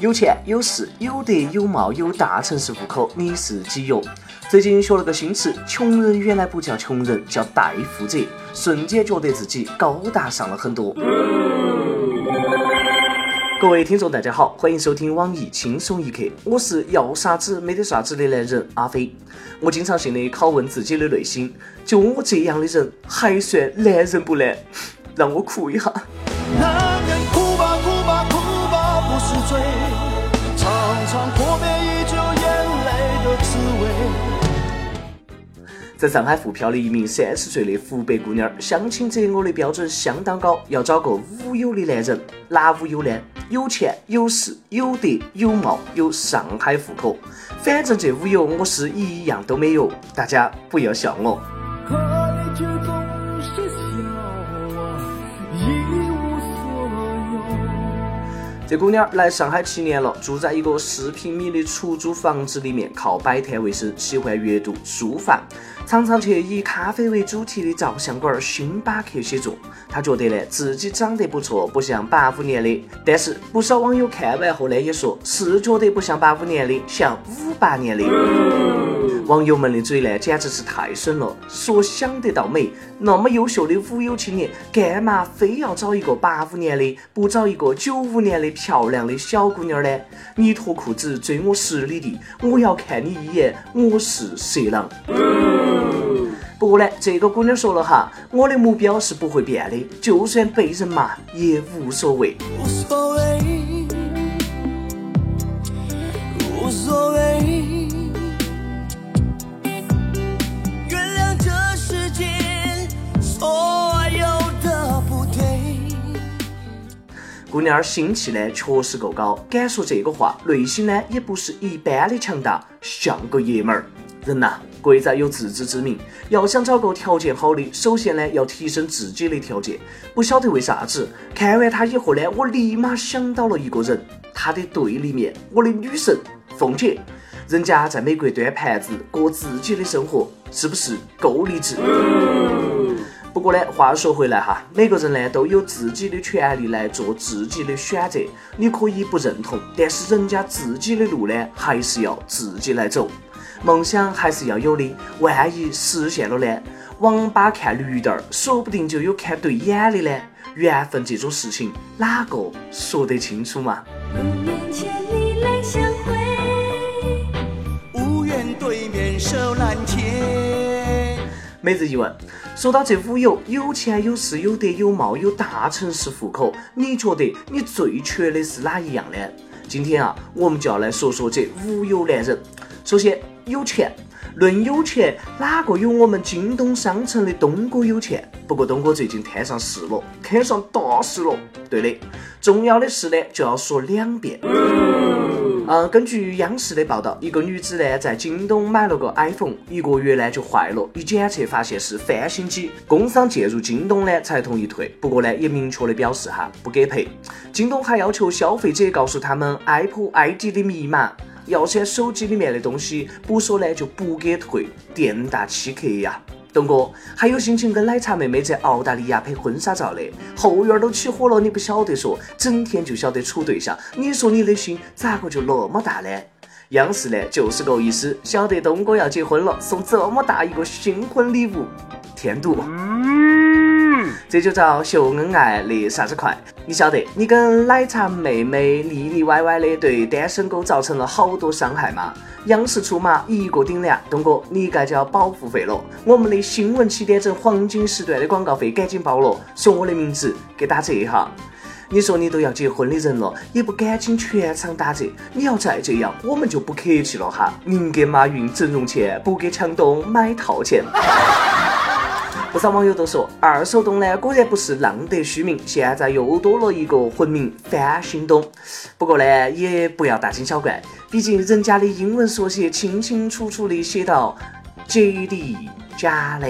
有钱有势有德有貌有大城市户口，你是几哟？最近学了个新词，穷人原来不叫穷人，叫带富者，瞬间觉得自己高大上了很多。各位听众，大家好，欢迎收听网易轻松一刻，我是要啥子没得啥子的男人阿飞。我经常性的拷问自己的内心，就我这样的人还算男人不呢？让我哭一下。在上海沪漂的一名三十岁的湖北姑娘，相亲择偶的标准相当高，要找个无忧的男人。哪无忧呢？有钱有势有德有貌有上海户口，反正这五有我是一样都没有，大家不要笑我。这姑娘来上海七年了，住在一个四平米的出租房子里面，靠摆摊为生，喜欢阅读书法，常常去以咖啡为主题的照相馆星巴克写作。她觉得呢自己长得不错，不像八五年的。但是不少网友看完后呢也说，是觉得不像八五年的，像五八年的。网友们的嘴呢，简直是太损了。说想得到美，那么优秀的五有青年，干嘛非要找一个八五年的，不找一个九五年的漂亮的小姑娘呢？你脱裤子追我十里地，我要看你一眼，我是色狼。不过呢，这个姑娘说了哈，我的目标是不会变的，就算被人骂也无所谓。无所谓，姑娘心气呢确实够高，敢说这个话，内心呢也不是一般的强大，像个爷们儿。人呐，贵在有自知之明。要想找个条件好的，首先呢要提升自己的条件。不晓得为啥子，看完他以后呢，我立马想到了一个人，他的对立面，我的女神凤姐。人家在美国端盘子，过自己的生活，是不是够励志？不过呢，话说回来哈，每个人呢都有自己的权利来做自己的选择。你可以不认同，但是人家自己的路呢，还是要自己来走。梦想还是要有的，万一实现了呢？王八看绿灯儿，说不定就有看对眼的呢。缘分这种事情，哪个说得清楚嘛？每日一问：说到这五有，有钱有势有德有貌有大城市户口，你觉得你最缺的是哪一样呢？今天啊，我们就要来说说这五有男人。首先，有钱。论有钱，哪个有我们京东商城的东哥有钱？不过东哥最近摊上事了，摊上大事了。对的，重要的事呢，就要说两遍。嗯根据央视的报道，一个女子呢在京东买了个 iPhone，一个月呢就坏了，一检测发现是翻新机，工商介入京东呢才同意退，不过呢也明确的表示哈不给赔。京东还要求消费者告诉他们 Apple ID 的密码，要删手机里面的东西，不说呢就不给退，店大欺客呀。东哥还有心情跟奶茶妹妹在澳大利亚拍婚纱照的，后院都起火了，你不晓得说，整天就晓得处对象，你说你的心咋个就那么大呢？央视呢就是个意思，晓得东哥要结婚了，送这么大一个新婚礼物，添堵。这就叫秀恩爱离啥子快？你晓得，你跟奶茶妹妹腻腻歪歪的，对单身狗造成了好多伤害吗？央视出马，一个顶俩，东哥，你该交保护费了。我们的新闻七点整黄金时段的广告费赶紧报了，说我的名字给打折哈。你说你都要结婚的人了，也不赶紧全场打折？你要再这样，我们就不客气了哈。宁给马云整容钱，不给强东买套钱。不少网友都说，二手东呢果然不是浪得虚名，现在又多了一个混名翻新东。不过呢，也不要大惊小怪，毕竟人家的英文缩写清清楚楚的写到 JD 假的。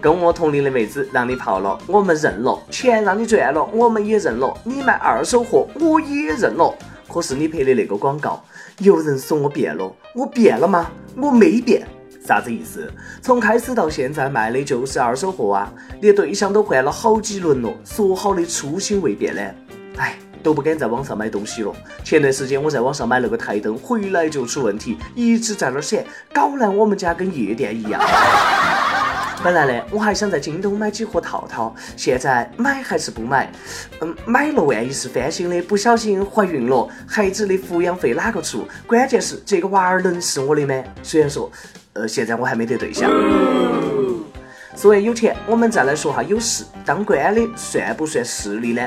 跟我同龄的妹子让你泡了，我们认了；钱让你赚了，我们也认了。你卖二手货，我也认了。可是你拍的那个广告，有人说我变了，我变了吗？我没变。啥子意思？从开始到现在卖的就是二手货啊，连对象都换了好几轮了，说好的初心未变呢？哎，都不敢在网上买东西了。前段时间我在网上买了个台灯，回来就出问题，一直在那儿闪，搞烂我们家跟夜店一样。本来呢，我还想在京东买几盒套套，现在买还是不买？嗯，买了万一是翻新的，不小心怀孕了，孩子的抚养费哪个出？关键是这个娃儿能是我的吗？虽然说，呃，现在我还没得对象。说完有钱，我们再来说下有势。当官的算不算势力呢？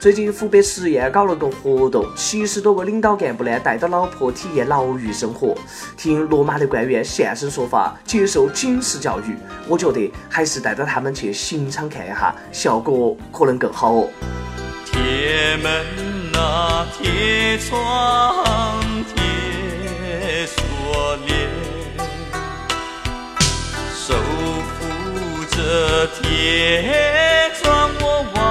最近湖北十堰搞了个活动，七十多个领导干部呢带着老婆体验牢狱生活，听落马的官员现身说法，接受警示教育。我觉得还是带着他们去刑场看一下，效果可能更好哦。铁门啊，铁窗，铁铁窗，我往。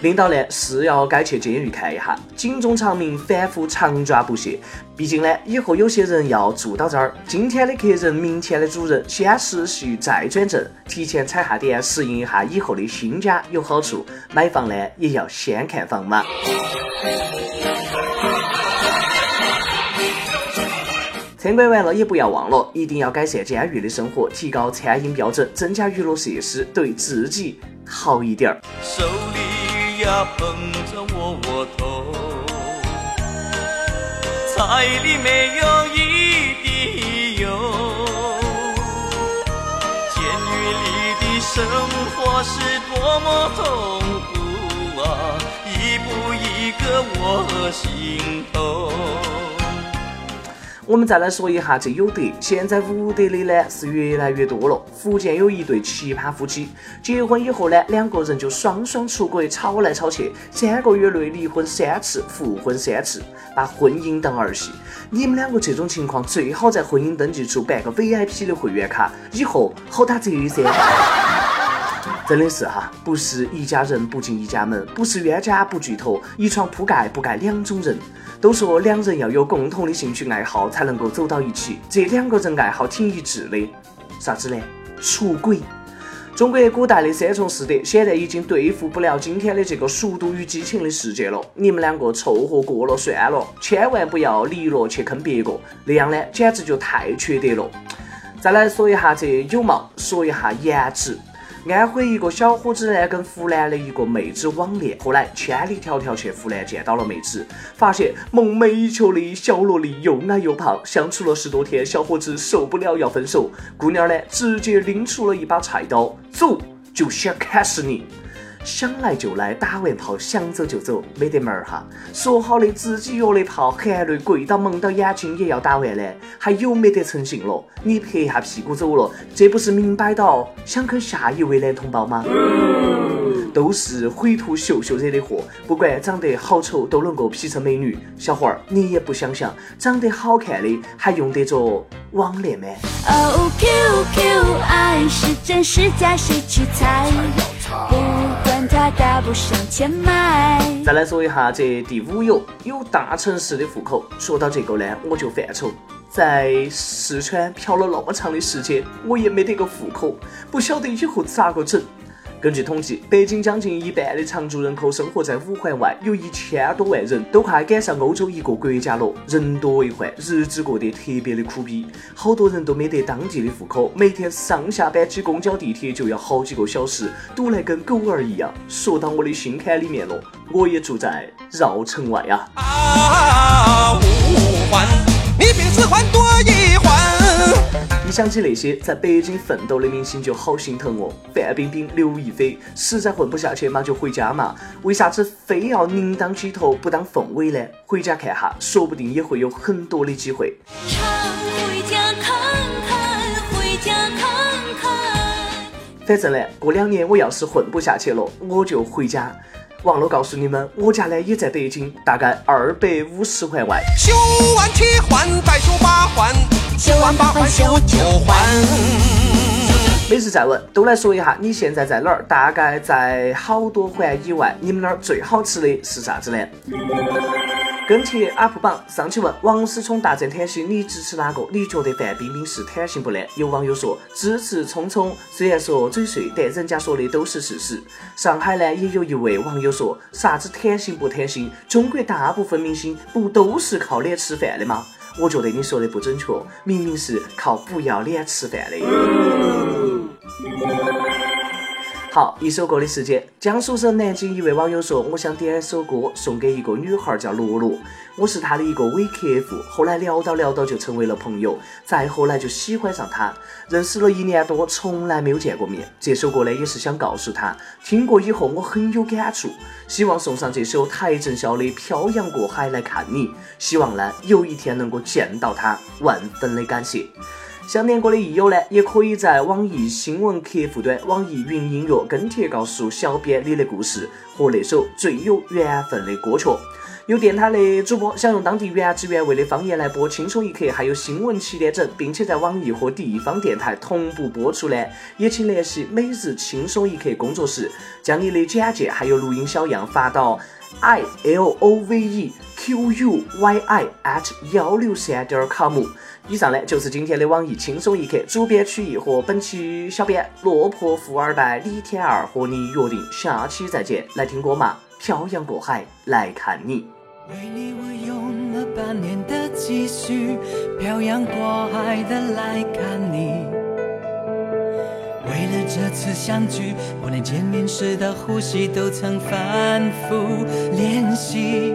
领导呢是要该去监狱看一下，警钟长鸣，反复长抓不懈。毕竟呢，以后有些人要住到这儿，今天的客人，明天的主人，先实习再转正，提前踩下点，适应一下以后的新家有好处。买房呢也要先看房嘛。参观完了也不要忘了，一定要改善监狱的生活，提高餐饮标准，增加娱乐设施，对自己好一点儿。手里呀捧着窝窝头，菜里没有一滴油。监狱里的生活是多么痛苦啊，一步一个我心头。我们再来说一下这有德，现在无德的呢是越来越多了。福建有一对奇葩夫妻，结婚以后呢，两个人就双双出轨，吵来吵去，三个月内离婚三次，复婚三次，把婚姻当儿戏。你们两个这种情况，最好在婚姻登记处办个 VIP 的会员卡，以后好打折噻。真的是哈，不是一家人不进一家门，不是冤家不聚头，一床铺盖不盖两种人。都说两人要有共同的兴趣爱好才能够走到一起，这两个人爱好挺一致的，啥子呢？出轨。中国古代的三从四德，现在已经对付不了今天的这个速度与激情的世界了。你们两个凑合过了算了，千万不要离了去坑别个，那样呢，简直就太缺德了。再来说一下这有貌，说一下颜值。安徽一个小伙子呢，跟湖南的一个妹子网恋，后来千里迢迢去湖南见到了妹子，发现梦寐以求的小萝莉又矮又胖，相处了十多天，小伙子受不了要分手，姑娘呢直接拎出了一把菜刀，走，就想砍死你。想来就来，打完炮想走就走，没得门儿哈！说好的自己约的炮，含泪跪到蒙到眼睛也要打完呢，还有没得诚信了？你拍下屁股走了，这不是明摆到想坑下一位男同胞吗？都是灰秃秀秀惹的祸，不管长得好丑都能够 P 成美女。小伙儿，你也不想想，长得好看的还用得着网恋吗？哦，QQ，爱是真是假，谁去猜？再来说一下这第五有有大城市的户口。说到这个呢，我就犯愁，在四川漂了那么长的时间，我也没得个户口，不晓得以后咋个整。根据统计，北京将近一半的常住人口生活在五环外，有一千多万人，都快赶上欧洲一个国家了。人多为患，日子过得特别的苦逼，好多人都没得当地的户口，每天上下班挤公交地铁就要好几个小时，堵得跟狗儿一样。说到我的心坎里面了，我也住在绕城外啊。啊，五环，你比四环多一环。一想起那些在北京奋斗的明星，就好心疼哦。范冰冰、刘亦菲，实在混不下去嘛，就回家嘛。为啥子非要宁当鸡头不当凤尾呢？回家看哈，说不定也会有很多的机会。回家看看，回家看看。反正呢，过两年我要是混不下去了，我就回家。忘了告诉你们，我家呢也在北京，大概二百五十环外。修完七环，再修八环。修完八环修九环。每次再问，都来说一下你现在在哪儿？大概在好多环以外，你们那儿最好吃的是啥子呢？跟帖 UP 榜上期问王思聪大战甜心，你支持哪个？你觉得范冰冰是甜心不呢？有网友说支持聪聪，虽然说嘴碎，但人家说的都是事实。上海呢也有一位网友说啥子甜心不甜心？中国大部分明星不都是靠脸吃饭的吗？我觉得你说的不准确，明明是靠不要脸吃饭的。好，一首歌的时间。江苏省南京一位网友说：“我想点一首歌送给一个女孩，叫罗罗。我是她的一个伪客户，后来聊到聊到就成为了朋友，再后来就喜欢上她。认识了一年多，从来没有见过面。这首歌呢，也是想告诉她，听过以后我很有感触。希望送上这首邰正宵的《漂洋过海来看你》，希望呢有一天能够见到她，万分的感谢。”想点歌的益友呢，也可以在网易新闻客户端、网易云音乐跟帖告诉小编你的故事和那首最有缘分的歌曲。有电台的主播想用当地原汁原味的方言来播《轻松一刻》，还有新闻七点整，并且在网易和地方电台同步播出呢，也请联系每日轻松一刻工作室，将你的简介还有录音小样发到 i l o v e q u y i at 幺六三点 com。以上呢就是今天的网易轻松一刻主编曲艺和本期小编落魄富二代李天二和你约定下期再见，来听歌嘛！漂洋过海来看你。为你我用了半年的积蓄，漂洋过海的来看你。为了这次相聚，我连见面时的呼吸都曾反复练习。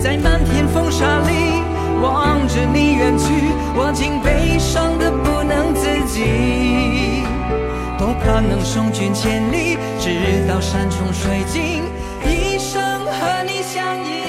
在漫天风沙里望着你远去，我竟悲伤的不能自己。多盼能送君千里，直到山穷水尽，一生和你相依。